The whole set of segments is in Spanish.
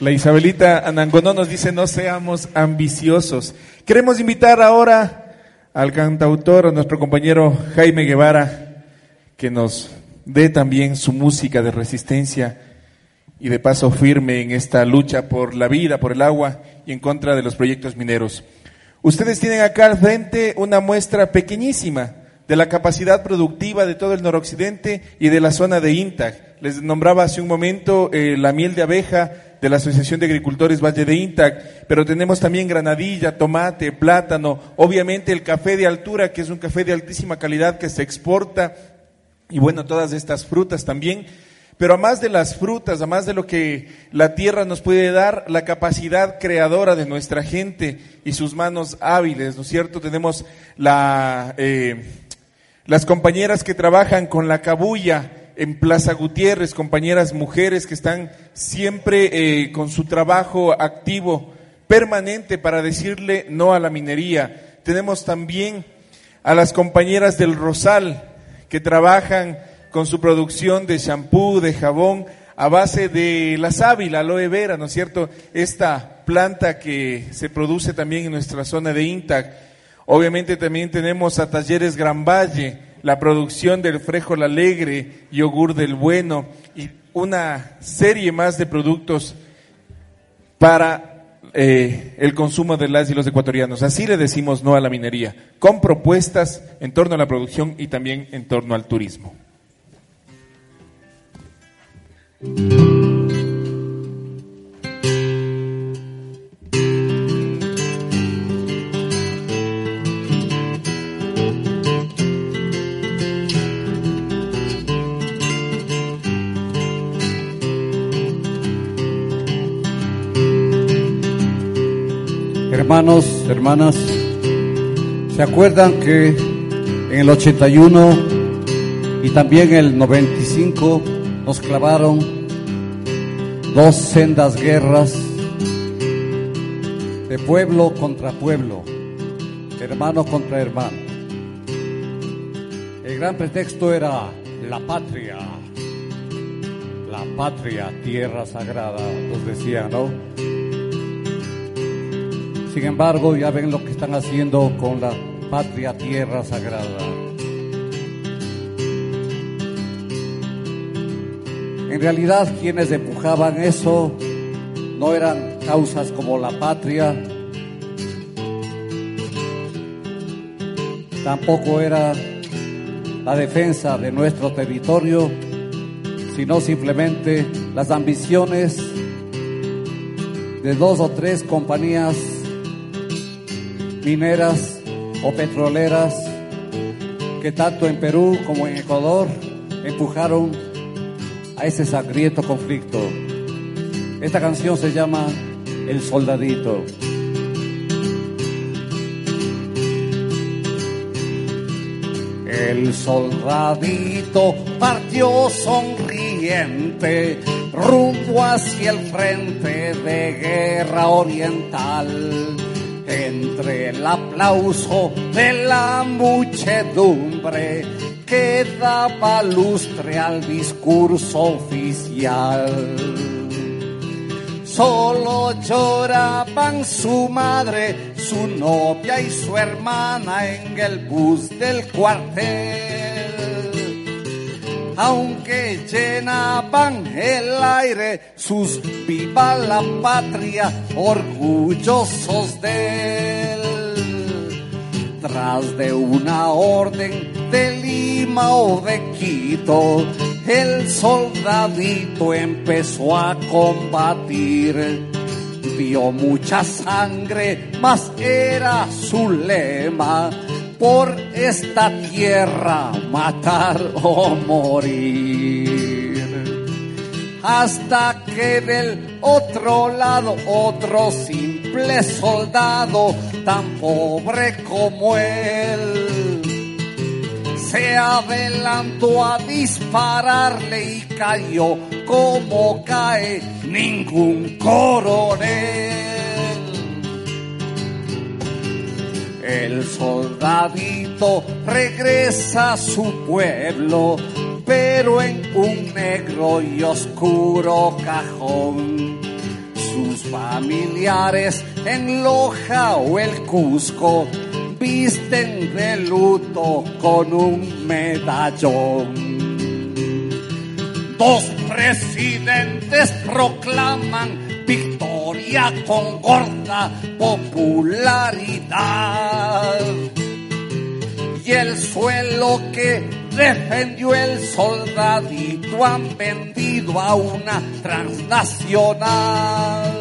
La Isabelita Anangonó nos dice no seamos ambiciosos. Queremos invitar ahora al cantautor, a nuestro compañero Jaime Guevara, que nos dé también su música de resistencia y de paso firme en esta lucha por la vida, por el agua y en contra de los proyectos mineros. Ustedes tienen acá al frente una muestra pequeñísima de la capacidad productiva de todo el noroccidente y de la zona de INTAG. Les nombraba hace un momento eh, la miel de abeja, de la Asociación de Agricultores Valle de Intac, pero tenemos también granadilla, tomate, plátano, obviamente el café de altura, que es un café de altísima calidad que se exporta, y bueno, todas estas frutas también. Pero a más de las frutas, a más de lo que la tierra nos puede dar, la capacidad creadora de nuestra gente y sus manos hábiles, ¿no es cierto? Tenemos la, eh, las compañeras que trabajan con la cabulla, en Plaza Gutiérrez, compañeras mujeres que están siempre eh, con su trabajo activo, permanente para decirle no a la minería. Tenemos también a las compañeras del Rosal que trabajan con su producción de shampoo, de jabón, a base de la sábila, aloe vera, ¿no es cierto? Esta planta que se produce también en nuestra zona de Intac. Obviamente también tenemos a Talleres Gran Valle, la producción del Frejol Alegre, Yogur del Bueno y una serie más de productos para eh, el consumo de las y los ecuatorianos. Así le decimos no a la minería, con propuestas en torno a la producción y también en torno al turismo. Hermanos, hermanas, ¿se acuerdan que en el 81 y también el 95 nos clavaron dos sendas guerras de pueblo contra pueblo, hermano contra hermano? El gran pretexto era la patria, la patria, tierra sagrada, nos decían, ¿no? Sin embargo, ya ven lo que están haciendo con la patria tierra sagrada. En realidad, quienes empujaban eso no eran causas como la patria, tampoco era la defensa de nuestro territorio, sino simplemente las ambiciones de dos o tres compañías mineras o petroleras que tanto en Perú como en Ecuador empujaron a ese sangriento conflicto. Esta canción se llama El Soldadito. El soldadito partió sonriente rumbo hacia el frente de guerra oriental entre el aplauso de la muchedumbre que daba lustre al discurso oficial. Solo lloraban su madre, su novia y su hermana en el bus del cuartel aunque llenaban el aire sus viva la patria, orgullosos de él. Tras de una orden de Lima o de Quito, el soldadito empezó a combatir. Vio mucha sangre, mas era su lema por esta tierra matar o morir. hasta que del otro lado otro simple soldado tan pobre como él se adelantó a dispararle y cayó como cae ningún coronel. El soldadito regresa a su pueblo, pero en un negro y oscuro cajón. Sus familiares en Loja o el Cusco visten de luto con un medallón. Dos presidentes proclaman con gorda popularidad. Y el suelo que defendió el soldadito han vendido a una transnacional.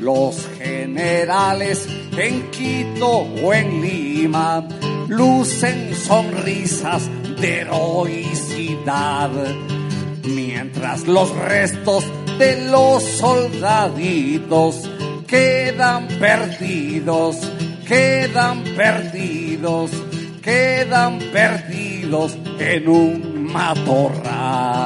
Los generales en Quito o en Lima lucen sonrisas de heroicidad, mientras los restos de los soldaditos quedan perdidos, quedan perdidos, quedan perdidos en un matorral.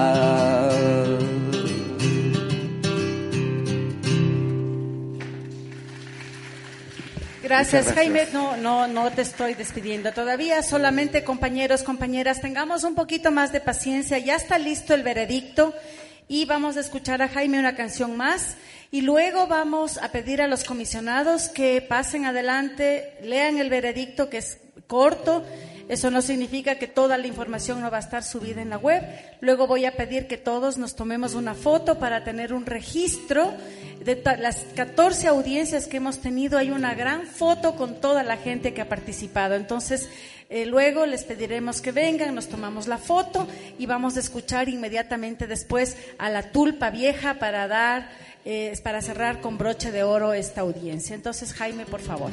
Gracias, Jaime. No, no, no te estoy despidiendo todavía. Solamente, compañeros, compañeras, tengamos un poquito más de paciencia. Ya está listo el veredicto y vamos a escuchar a Jaime una canción más. Y luego vamos a pedir a los comisionados que pasen adelante, lean el veredicto que es corto. Eso no significa que toda la información no va a estar subida en la web. Luego voy a pedir que todos nos tomemos una foto para tener un registro de las 14 audiencias que hemos tenido. Hay una gran foto con toda la gente que ha participado. Entonces, eh, luego les pediremos que vengan, nos tomamos la foto y vamos a escuchar inmediatamente después a la tulpa vieja para dar, eh, para cerrar con broche de oro esta audiencia. Entonces, Jaime, por favor.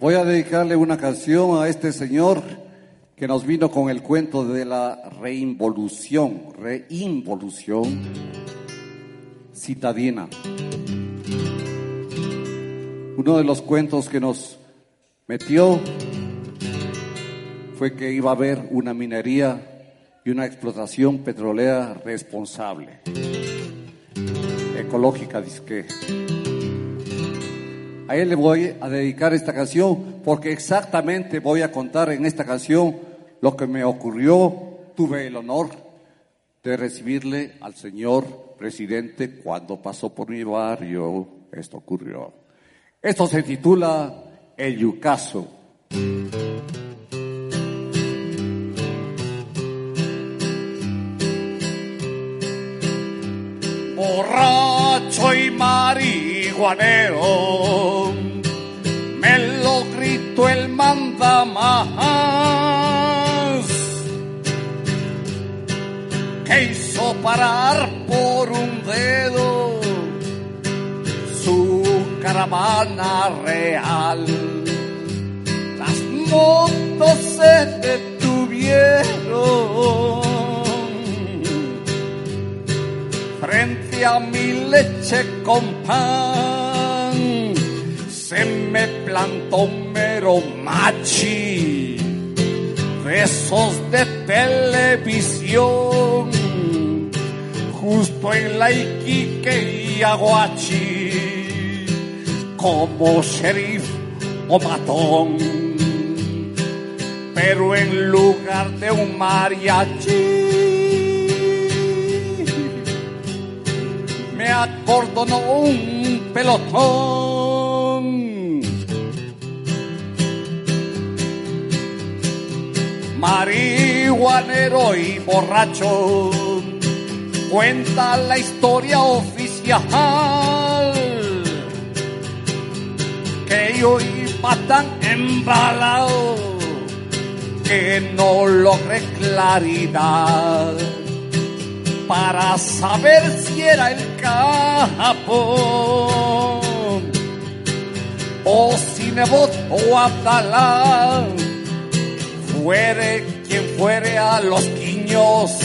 Voy a dedicarle una canción a este señor que nos vino con el cuento de la reinvolución, reinvolución citadina. Uno de los cuentos que nos metió fue que iba a haber una minería y una explotación petrolera responsable, ecológica, que a él le voy a dedicar esta canción porque exactamente voy a contar en esta canción lo que me ocurrió. Tuve el honor de recibirle al señor presidente cuando pasó por mi barrio. Esto ocurrió. Esto se titula El Yucaso. Borracho y marihuanero, me lo gritó el mandamás, que hizo parar por un dedo su caravana real. Las motos se detuvieron frente a mi leche con pan. Se me plantó mero machi, besos de televisión, justo en la Iquique y Aguachi, como sheriff o matón. Pero en lugar de un mariachi, acordonó un pelotón. Marihuanero y borracho, cuenta la historia oficial que yo iba tan embalado que no logré claridad para saber si era el capo o si Nebot o fuere quien fuere a los quiñones años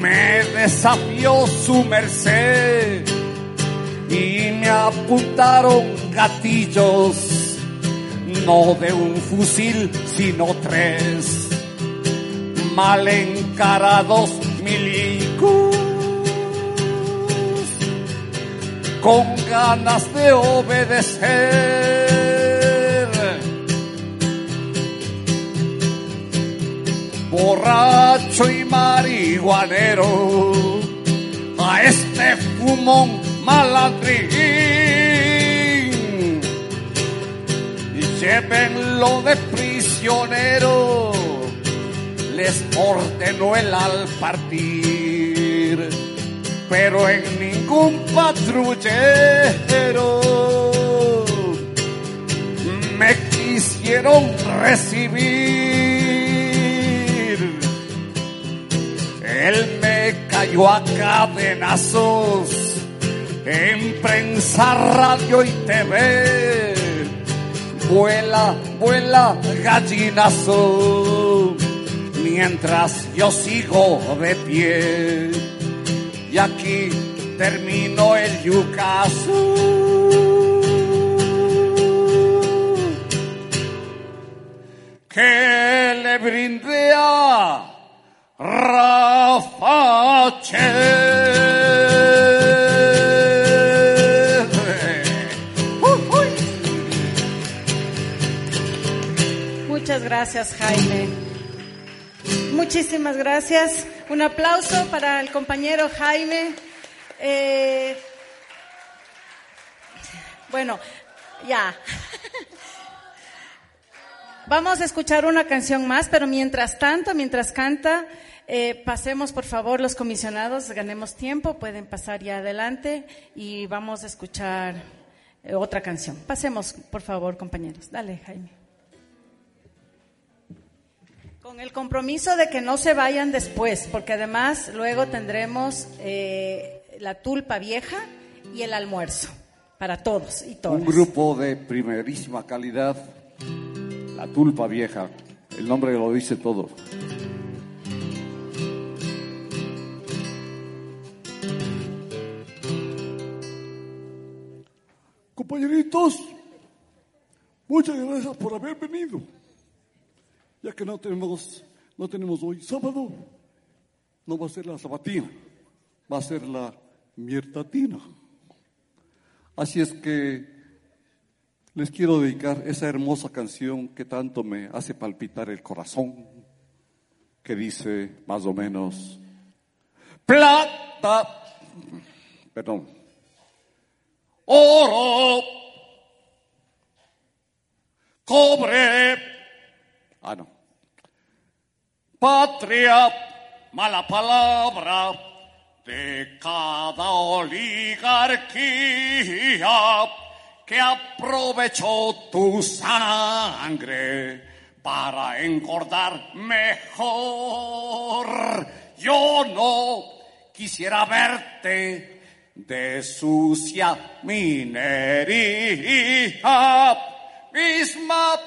me desafió su merced y me apuntaron gatillos, no de un fusil, sino tres, mal encarados milicos, con ganas de obedecer. Borracho y marihuanero, a este fumón malandrín. Y llévenlo de prisionero, les ordenó el al partir, pero en ningún patrullero me quisieron recibir. Él me cayó a cadenazos en prensa, radio y TV. Vuela, vuela, gallinazo, mientras yo sigo de pie. Y aquí termino el yucazo. Que le brinde a Rafa Muchas gracias, Jaime. Muchísimas gracias. Un aplauso para el compañero Jaime. Eh, bueno, ya. Vamos a escuchar una canción más, pero mientras tanto, mientras canta, eh, pasemos por favor los comisionados, ganemos tiempo, pueden pasar ya adelante y vamos a escuchar eh, otra canción. Pasemos por favor, compañeros. Dale, Jaime. Con el compromiso de que no se vayan después, porque además luego tendremos eh, la tulpa vieja y el almuerzo para todos y todas. Un grupo de primerísima calidad, la tulpa vieja. El nombre lo dice todo. Compañeritos, muchas gracias por haber venido. Ya que no tenemos, no tenemos hoy sábado, no va a ser la sabatina, va a ser la miertatina. Así es que les quiero dedicar esa hermosa canción que tanto me hace palpitar el corazón, que dice más o menos, plata, perdón, oro, cobre, ah no, patria, mala palabra de cada oligarquía que aprovechó tu sangre para engordar mejor. Yo no quisiera verte de sucia minería, misma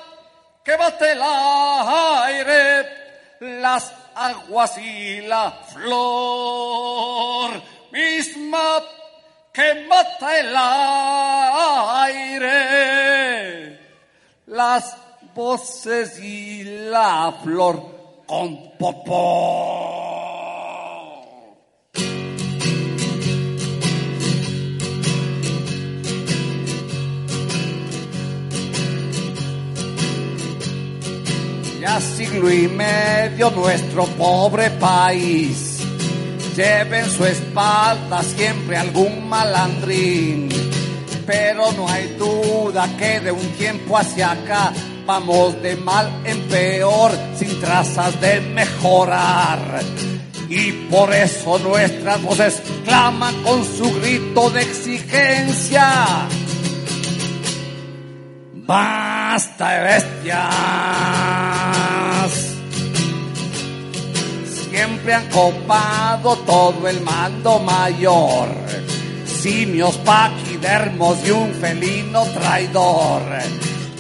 que bate el aire, las aguas y la flor, misma que mata el aire, las voces y la flor con popó. Ya siglo y medio nuestro pobre país lleva en su espalda siempre algún malandrín. Pero no hay duda que de un tiempo hacia acá vamos de mal en peor sin trazas de mejorar. Y por eso nuestras voces claman con su grito de exigencia. Basta de bestias. Siempre han copado todo el mando mayor. Simios paquidermos y un felino traidor.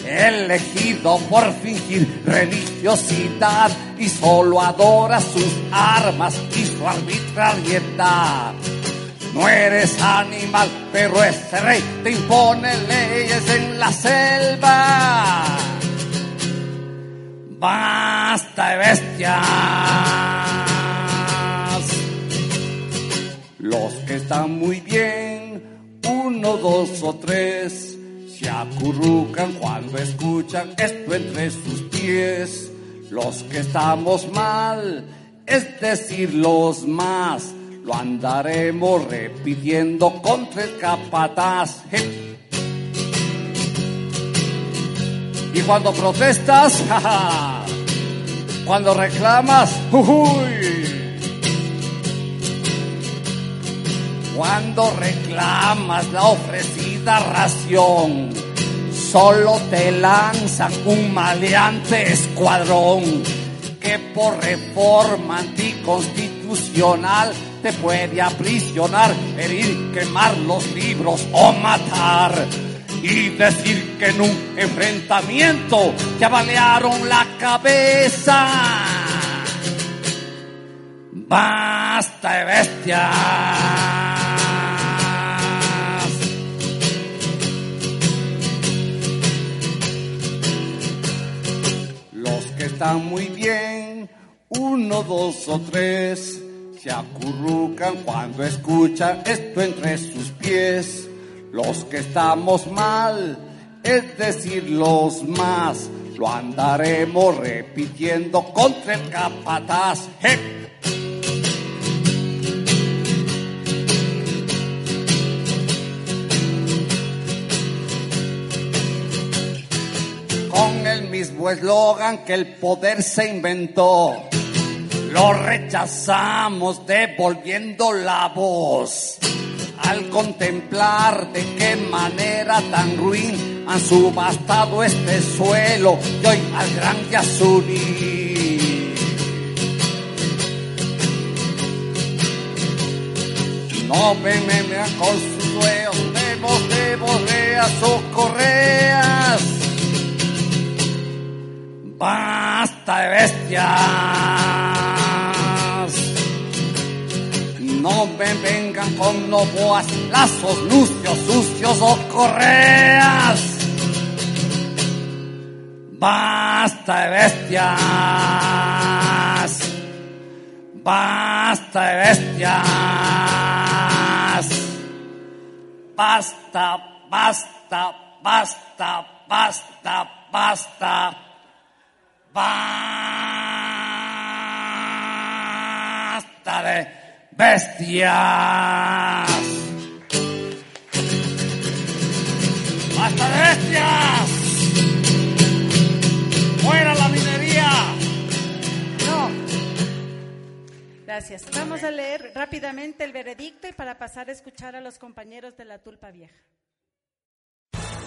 elegido por fingir religiosidad y solo adora sus armas y su arbitrariedad. No eres animal, pero este rey te impone leyes en la selva. Basta de bestias. Los que están muy bien, uno, dos o tres, se acurrucan cuando escuchan esto entre sus pies. Los que estamos mal, es decir, los más, lo andaremos repitiendo contra el capataz. Y cuando protestas, jaja, cuando reclamas, uy. Cuando reclamas la ofrecida ración, solo te lanzan un maleante escuadrón que por reforma anticonstitucional puede aprisionar, herir, quemar los libros o matar. Y decir que en un enfrentamiento te balearon la cabeza. Basta de bestias. Los que están muy bien, uno, dos o tres, se acurrucan cuando escuchan esto entre sus pies. Los que estamos mal, es decir, los más, lo andaremos repitiendo contra el capataz. Con el mismo eslogan que el poder se inventó. Lo rechazamos devolviendo la voz. Al contemplar de qué manera tan ruin han subastado este suelo y hoy al gran Yasuní. No me memean con sus huevos, de borreas o correas. Basta de bestias. No me vengan con novoas, lazos, lucios, sucios o correas. Basta de bestias. Basta de bestias. Basta, basta, basta, basta, basta. Basta de bestias. Basta de bestias. Fuera la minería. No. Gracias. Vamos a leer rápidamente el veredicto y para pasar a escuchar a los compañeros de la Tulpa Vieja.